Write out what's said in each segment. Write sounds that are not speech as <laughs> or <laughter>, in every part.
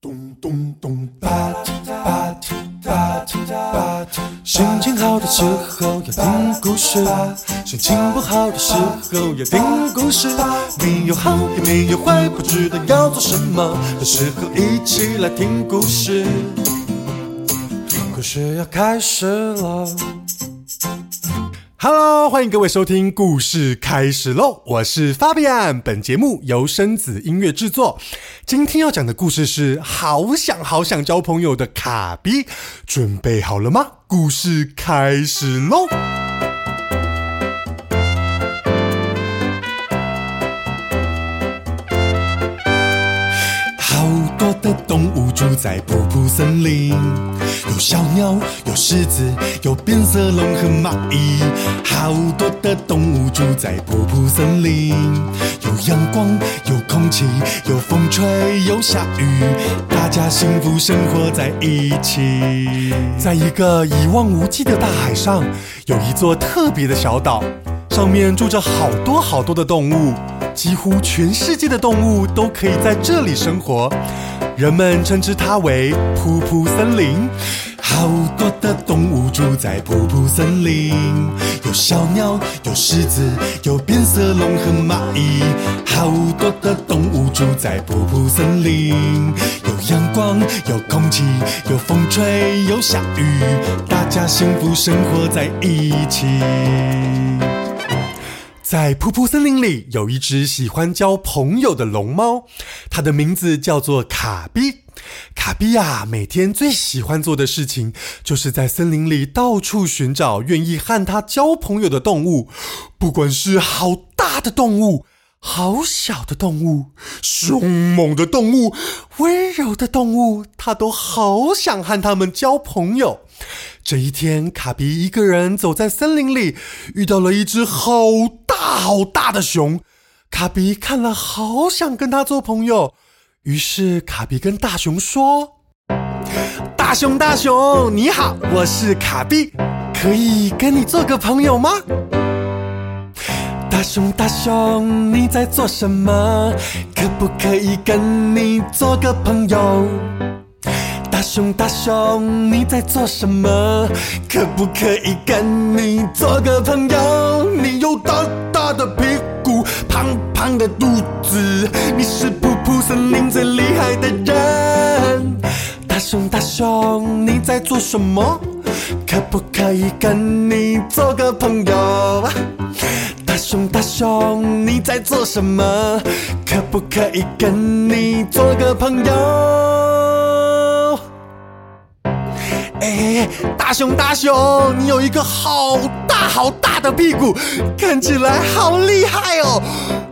咚咚咚，吧唧吧唧吧唧吧唧。心情好的时候要听故事，心情不好的时候要听故事。没有好也没有坏，不知道要做什么的时候，一起来听故事。故事要开始了。欢迎各位收听故事开始喽！我是 Fabian，本节目由生子音乐制作。今天要讲的故事是好想好想交朋友的卡比，准备好了吗？故事开始喽！动物住在瀑布森林，有小鸟，有狮子，有变色龙和蚂蚁。好多的动物住在瀑布森林，有阳光，有空气，有风吹，有下雨，大家幸福生活在一起。在一个一望无际的大海上，有一座特别的小岛，上面住着好多好多的动物。几乎全世界的动物都可以在这里生活，人们称之它为瀑布森林。好多的动物住在瀑布森林，有小鸟，有狮子，有变色龙和蚂蚁。好多的动物住在瀑布森林，有阳光，有空气，有风吹，有下雨，大家幸福生活在一起。在瀑布森林里，有一只喜欢交朋友的龙猫，它的名字叫做卡比。卡比呀，每天最喜欢做的事情，就是在森林里到处寻找愿意和它交朋友的动物，不管是好大的动物、好小的动物、凶猛的动物、温柔的动物，它都好想和它们交朋友。这一天，卡比一个人走在森林里，遇到了一只好大好大的熊。卡比看了，好想跟他做朋友。于是，卡比跟大熊说：“大熊，大熊，你好，我是卡比，可以跟你做个朋友吗？”大熊，大熊，你在做什么？可不可以跟你做个朋友？大熊，大熊，你在做什么？可不可以跟你做个朋友？你有大大的屁股，胖的肚子，你是瀑布森林最厉害的人。大熊，大熊，你在做什么？可不可以跟你做个朋友？大熊，大熊，你在做什么？可不可以跟你做个朋友？哎，大熊，大熊，你有一个好好大的屁股，看起来好厉害哦！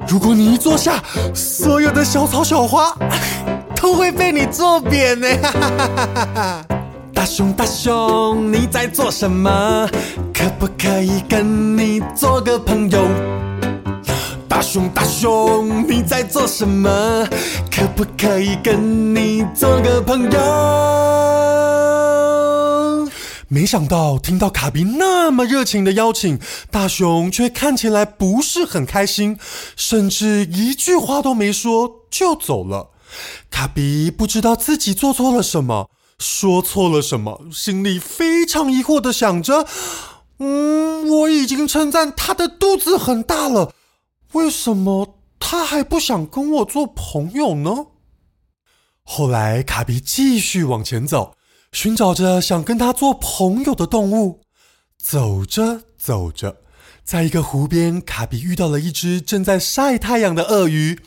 如果你一坐下，所有的小草小花 <laughs> 都会被你坐扁呢！哈哈哈哈哈！大熊，大熊，你在做什么？可不可以跟你做个朋友？大熊，大熊，你在做什么？可不可以跟你做个朋友？没想到听到卡比那么热情的邀请，大熊却看起来不是很开心，甚至一句话都没说就走了。卡比不知道自己做错了什么，说错了什么，心里非常疑惑的想着：“嗯，我已经称赞他的肚子很大了。”为什么他还不想跟我做朋友呢？后来，卡比继续往前走，寻找着想跟他做朋友的动物。走着走着，在一个湖边，卡比遇到了一只正在晒太阳的鳄鱼。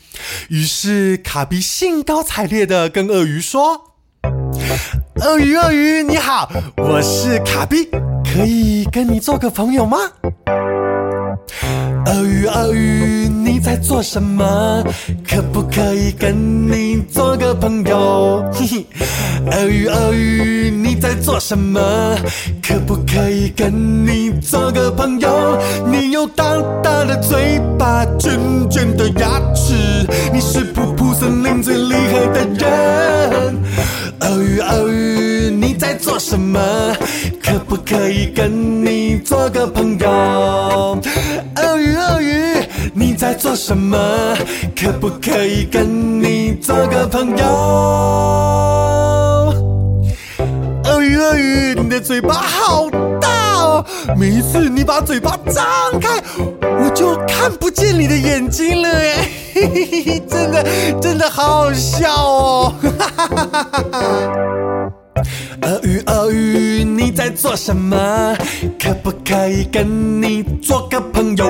于是，卡比兴高采烈的跟鳄鱼说：“鳄鱼，鳄鱼，你好，我是卡比，可以跟你做个朋友吗？”鳄鱼，鳄鱼，在做什么？可不可以跟你做个朋友？<laughs> 嘿嘿，鳄鱼，鳄鱼，你在做什么？可不可以跟你做个朋友？你有大大的嘴巴，卷卷的牙齿，你是瀑布森林最厉害的人。鳄鱼，鳄鱼，你在做什么？可不可以跟你做个朋友？在做什么？可不可以跟你做个朋友？鳄鱼鳄鱼你的嘴巴好大哦每一次你把嘴巴张开我就看不见你的眼睛了哎嘿嘿嘿嘿真的真的好好笑哦。哈哈哈哈哈鳄鱼鳄鱼你在做什么？可不可以跟你做个朋友？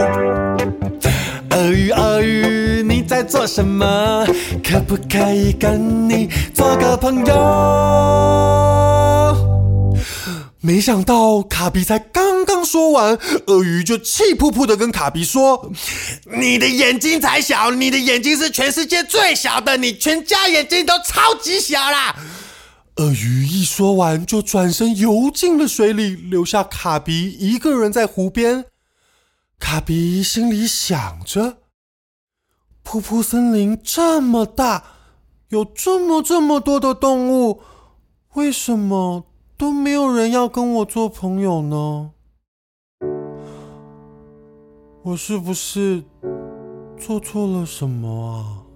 鳄鱼鳄鱼，你在做什么？可不可以跟你做个朋友？没想到卡比才刚刚说完，鳄鱼就气扑扑的跟卡比说：“你的眼睛才小，你的眼睛是全世界最小的，你全家眼睛都超级小啦！”鳄鱼一说完，就转身游进了水里，留下卡比一个人在湖边。卡比心里想着：“瀑布森林这么大，有这么这么多的动物，为什么都没有人要跟我做朋友呢？我是不是做错了什么啊？”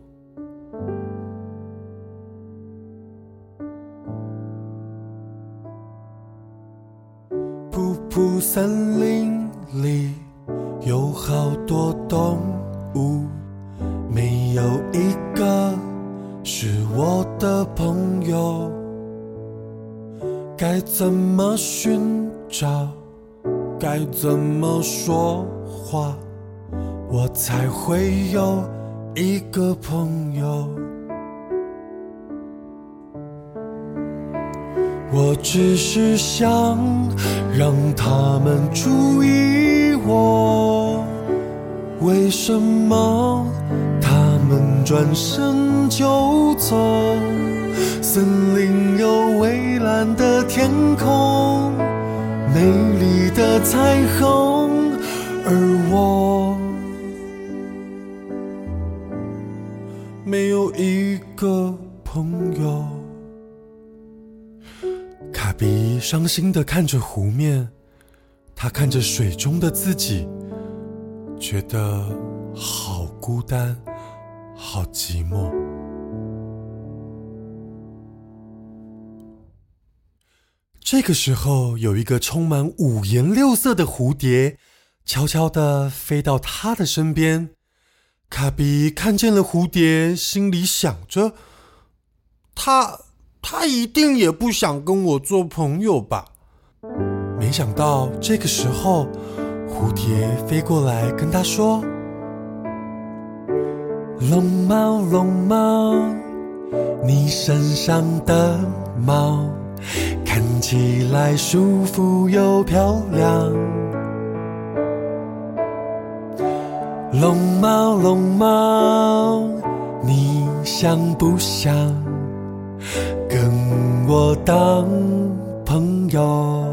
瀑布森林里。有好多动物，没有一个是我的朋友。该怎么寻找？该怎么说话？我才会有一个朋友？我只是想让他们注为什么他们转身就走？森林有蔚蓝的天空，美丽的彩虹，而我没有一个朋友。卡比伤心的看着湖面，他看着水中的自己。觉得好孤单，好寂寞。这个时候，有一个充满五颜六色的蝴蝶，悄悄的飞到他的身边。卡比看见了蝴蝶，心里想着：他他一定也不想跟我做朋友吧？没想到这个时候。蝴蝶飞过来跟他说：“龙猫，龙猫，你身上的毛看起来舒服又漂亮。龙猫，龙猫，你想不想跟我当朋友？”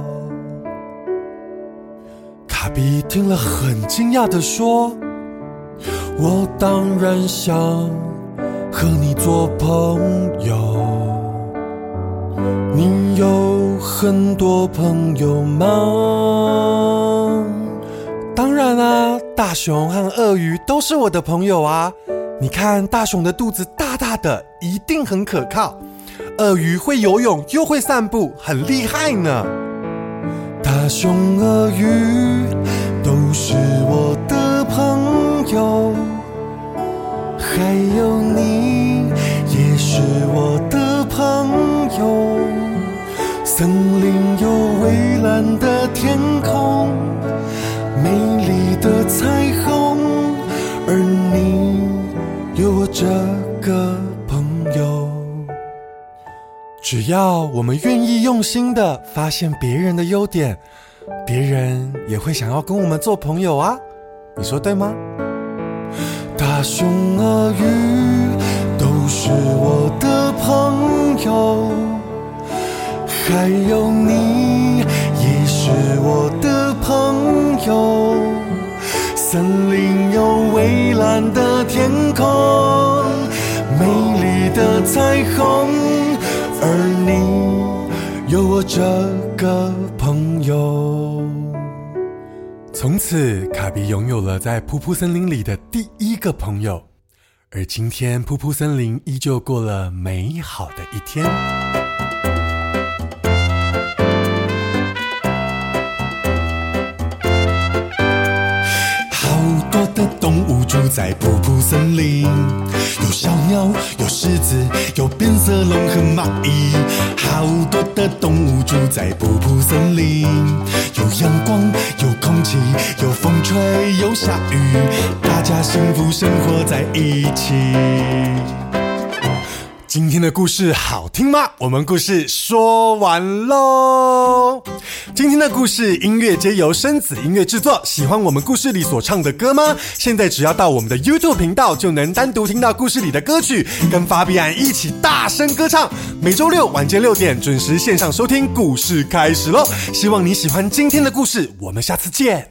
比听了，很惊讶的说：“我当然想和你做朋友。你有很多朋友吗？当然啊，大熊和鳄鱼都是我的朋友啊。你看，大熊的肚子大大的，一定很可靠；鳄鱼会游泳，又会散步，很厉害呢。”熊、鳄鱼都是我的朋友，还有只要我们愿意用心的发现别人的优点，别人也会想要跟我们做朋友啊！你说对吗？大熊、鳄鱼都是我的朋友，还有你也是我的朋友。森林有蔚蓝的天空，美丽的彩虹。这个朋友。从此卡比拥有了在噗噗森林里的第一个朋友而今天噗噗森林依旧过了美好的一天。好多的动物住在噗噗森林有小鸟有狮子有变色龙和蚂蚁。好多的动物住在瀑布森林。有阳光，有空气，有风吹，有下雨，大家幸福生活在一起。今天的故事好听吗？我们故事说完喽。今天的故事音乐皆由生子音乐制作。喜欢我们故事里所唱的歌吗？现在只要到我们的 YouTube 频道，就能单独听到故事里的歌曲，跟法比安一起大声歌唱。每周六晚间六点准时线上收听，故事开始喽！希望你喜欢今天的故事，我们下次见。